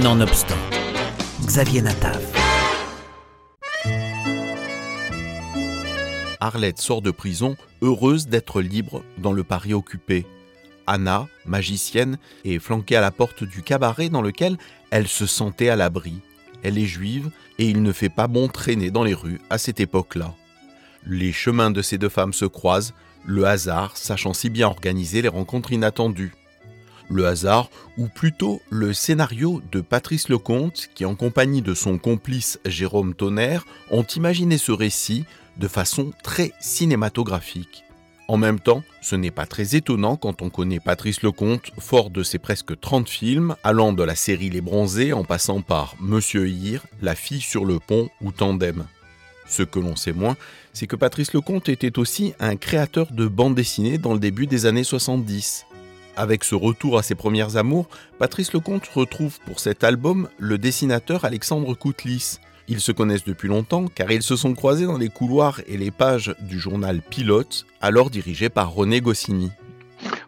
Nonobstant, Xavier Natav. Arlette sort de prison, heureuse d'être libre dans le Paris occupé. Anna, magicienne, est flanquée à la porte du cabaret dans lequel elle se sentait à l'abri. Elle est juive et il ne fait pas bon traîner dans les rues à cette époque-là. Les chemins de ces deux femmes se croisent, le hasard sachant si bien organiser les rencontres inattendues le hasard, ou plutôt le scénario de Patrice Lecomte, qui en compagnie de son complice Jérôme Tonnerre ont imaginé ce récit de façon très cinématographique. En même temps, ce n'est pas très étonnant quand on connaît Patrice Lecomte, fort de ses presque 30 films, allant de la série Les Bronzés en passant par Monsieur Hir, La fille sur le pont ou Tandem. Ce que l'on sait moins, c'est que Patrice Lecomte était aussi un créateur de bande dessinée dans le début des années 70. Avec ce retour à ses premières amours, Patrice Lecomte retrouve pour cet album le dessinateur Alexandre Koutlis. Ils se connaissent depuis longtemps car ils se sont croisés dans les couloirs et les pages du journal Pilote, alors dirigé par René Goscinny.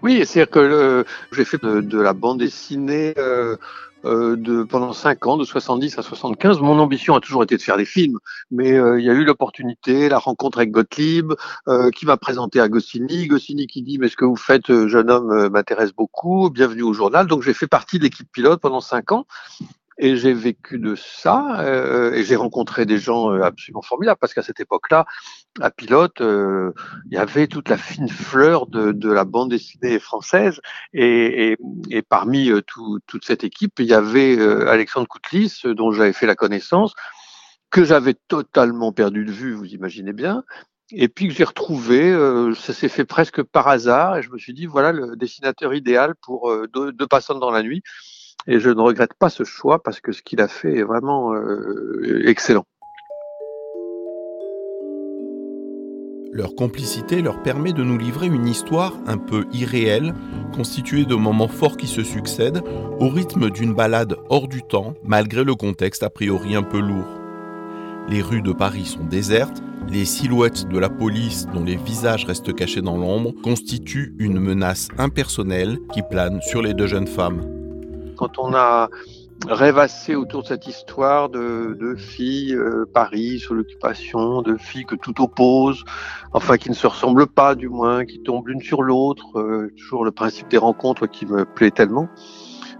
Oui, c'est-à-dire que j'ai fait de, la bande dessinée euh, euh, de, pendant 5 ans, de 70 à 75. Mon ambition a toujours été de faire des films, mais euh, il y a eu l'opportunité, la rencontre avec Gottlieb, euh, qui m'a présenté à Goscinny. Goscinny qui dit, mais ce que vous faites, jeune homme, m'intéresse beaucoup, bienvenue au journal. Donc j'ai fait partie de l'équipe pilote pendant 5 ans. Et j'ai vécu de ça, euh, et j'ai rencontré des gens euh, absolument formidables, parce qu'à cette époque-là, à Pilote, euh, il y avait toute la fine fleur de, de la bande dessinée française, et, et, et parmi tout, toute cette équipe, il y avait Alexandre Koutlis, dont j'avais fait la connaissance, que j'avais totalement perdu de vue, vous imaginez bien, et puis que j'ai retrouvé, ça s'est fait presque par hasard, et je me suis dit, voilà le dessinateur idéal pour deux, deux passantes dans la nuit. Et je ne regrette pas ce choix parce que ce qu'il a fait est vraiment euh, excellent. Leur complicité leur permet de nous livrer une histoire un peu irréelle, constituée de moments forts qui se succèdent, au rythme d'une balade hors du temps, malgré le contexte a priori un peu lourd. Les rues de Paris sont désertes, les silhouettes de la police dont les visages restent cachés dans l'ombre constituent une menace impersonnelle qui plane sur les deux jeunes femmes quand on a rêvassé autour de cette histoire de, filles euh, Paris sous l'occupation, de filles que tout oppose, enfin qui ne se ressemblent pas du moins, qui tombent l'une sur l'autre, euh, toujours le principe des rencontres qui me plaît tellement.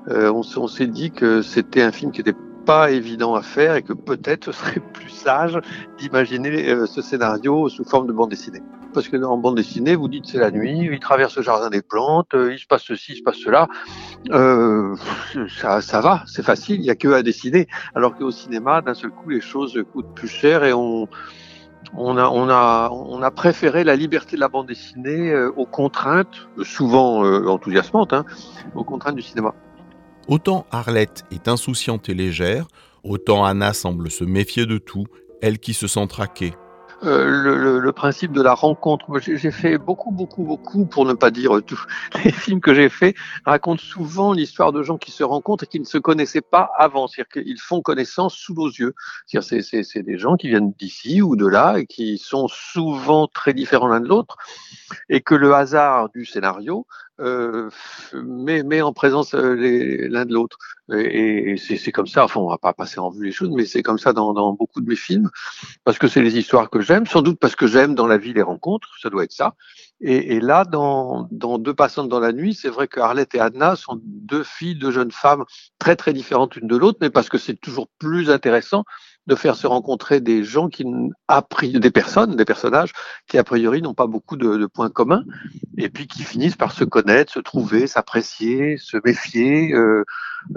Euh, on, s'est dit que c'était un film qui était pas évident à faire et que peut-être ce serait plus sage d'imaginer ce scénario sous forme de bande dessinée. Parce que dans bande dessinée, vous dites c'est la nuit, il traverse le jardin des plantes, euh, il se passe ceci, il se passe cela. Euh, ça, va, c'est facile, il n'y a que à dessiner. Alors qu'au cinéma, d'un seul coup, les choses coûtent plus cher et on, a, préféré la liberté de la bande dessinée aux contraintes, souvent enthousiasmantes, hein, aux contraintes du cinéma. Autant Arlette est insouciante et légère, autant Anna semble se méfier de tout, elle qui se sent traquée. Euh, le, le, principe de la rencontre. J'ai fait beaucoup, beaucoup, beaucoup, pour ne pas dire tous les films que j'ai faits, racontent souvent l'histoire de gens qui se rencontrent et qui ne se connaissaient pas avant. C'est-à-dire qu'ils font connaissance sous nos yeux. C'est des gens qui viennent d'ici ou de là et qui sont souvent très différents l'un de l'autre et que le hasard du scénario euh, met, met, en présence euh, l'un de l'autre. Et, et c'est comme ça, enfin on va pas passer en vue les choses, mais c'est comme ça dans, dans, beaucoup de mes films, parce que c'est les histoires que j'aime, sans doute parce que j'aime dans la vie les rencontres, ça doit être ça. Et, et là, dans, dans Deux passantes dans la nuit, c'est vrai que Arlette et Anna sont deux filles, deux jeunes femmes très très différentes l'une de l'autre, mais parce que c'est toujours plus intéressant de faire se rencontrer des gens qui, a priori, des personnes, des personnages qui a priori n'ont pas beaucoup de, de, points communs, et puis qui finissent par se connaître, se trouver, s'apprécier, se méfier euh,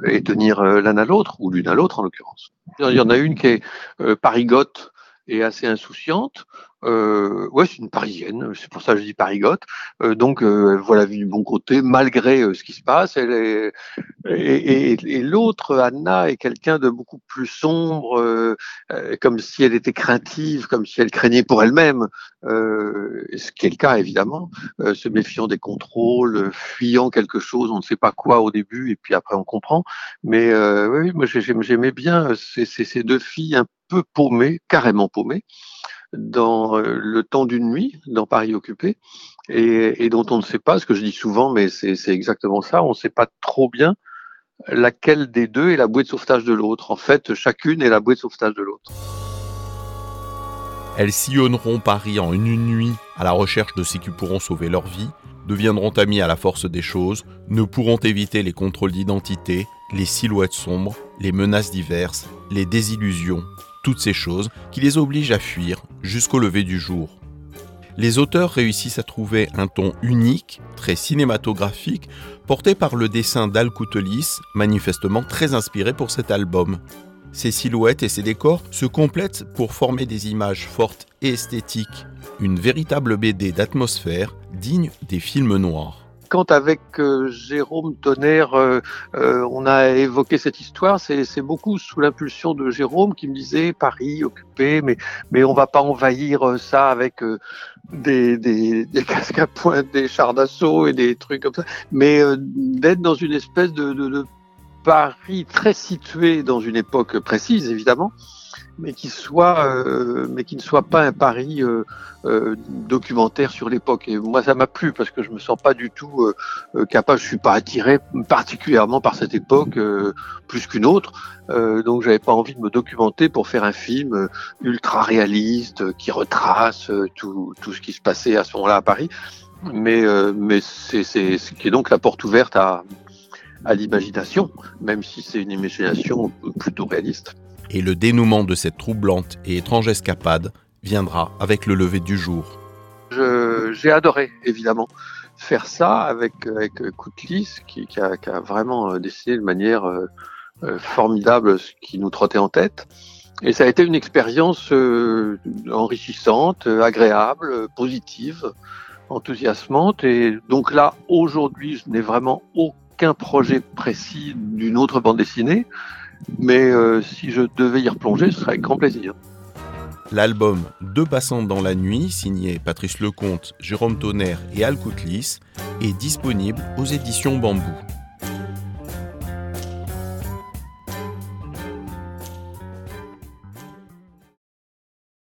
et tenir euh, l'un à l'autre ou l'une à l'autre en l'occurrence. Il y en a une qui est euh, parigote et assez insouciante, euh, ouais, c'est une Parisienne, c'est pour ça que je dis Parigote. Euh, donc, euh, la vie du bon côté, malgré euh, ce qui se passe. Elle est... Et, et, et l'autre, Anna, est quelqu'un de beaucoup plus sombre, euh, comme si elle était craintive, comme si elle craignait pour elle-même, ce qui est le cas évidemment, se méfiant des contrôles, fuyant quelque chose, on ne sait pas quoi au début, et puis après on comprend. Mais oui, moi j'aimais bien ces, ces deux filles un peu paumées, carrément paumées dans euh, le temps d'une nuit, dans Paris occupé, et, dont on ne sait pas, ce que je dis souvent, mais c'est exactement ça, on ne sait pas trop bien laquelle des deux est la bouée de sauvetage de l'autre. En fait, chacune est la bouée de sauvetage de l'autre. Elles sillonneront Paris en une nuit à la recherche de ceux qui pourront sauver leur vie, deviendront amies à la force des choses, ne pourront éviter les contrôles d'identité, les silhouettes sombres, les menaces diverses, les désillusions, toutes ces choses qui les obligent à fuir jusqu'au lever du jour. Les auteurs réussissent à trouver un ton unique, très cinématographique, porté par le dessin d'Al Coutelis, manifestement très inspiré pour cet album. Ces silhouettes et ces décors se complètent pour former des images fortes et esthétiques, une véritable BD d'atmosphère digne des films noirs quand avec euh, Jérôme Tonnerre, euh, euh, on a évoqué cette histoire, c'est beaucoup sous l'impulsion de Jérôme qui me disait Paris occupé, mais mais on va pas envahir ça avec des, des, des, casques à pointe, des chars d'assaut et des trucs comme ça, mais d'être dans une espèce de, de, de Paris très situé dans une époque précise, évidemment, mais qui soit, euh, mais qui ne soit pas un pari euh, euh, documentaire sur l'époque. Et moi, ça m'a plu parce que je me sens pas du tout capable. Je suis pas attiré particulièrement par cette époque plus qu'une autre. donc, j'avais pas envie de me documenter pour faire un film ultra réaliste qui retrace tout, tout ce qui se passait à ce moment-là à Paris. Mais, mais c'est, c'est, ce qui est donc la porte ouverte à, à l'imagination, même si c'est une imagination plutôt réaliste et le dénouement de cette troublante et étrange escapade viendra avec le lever du jour. J'ai adoré, évidemment, faire ça avec, avec Koutlis, qui, a, vraiment euh, dessiné de manière euh, euh, formidable ce qui nous trottait en tête. Et ça a été une expérience euh, enrichissante, agréable, positive, enthousiasmante. Et donc là, aujourd'hui, je n'ai vraiment aucun projet précis d'une autre bande dessinée. Mais euh, si je devais y replonger, ce serait avec grand plaisir. L'album Deux passantes dans la nuit, signé Patrice Lecomte, Jérôme Tonnerre et Al Coutlis, est disponible aux éditions Bambou.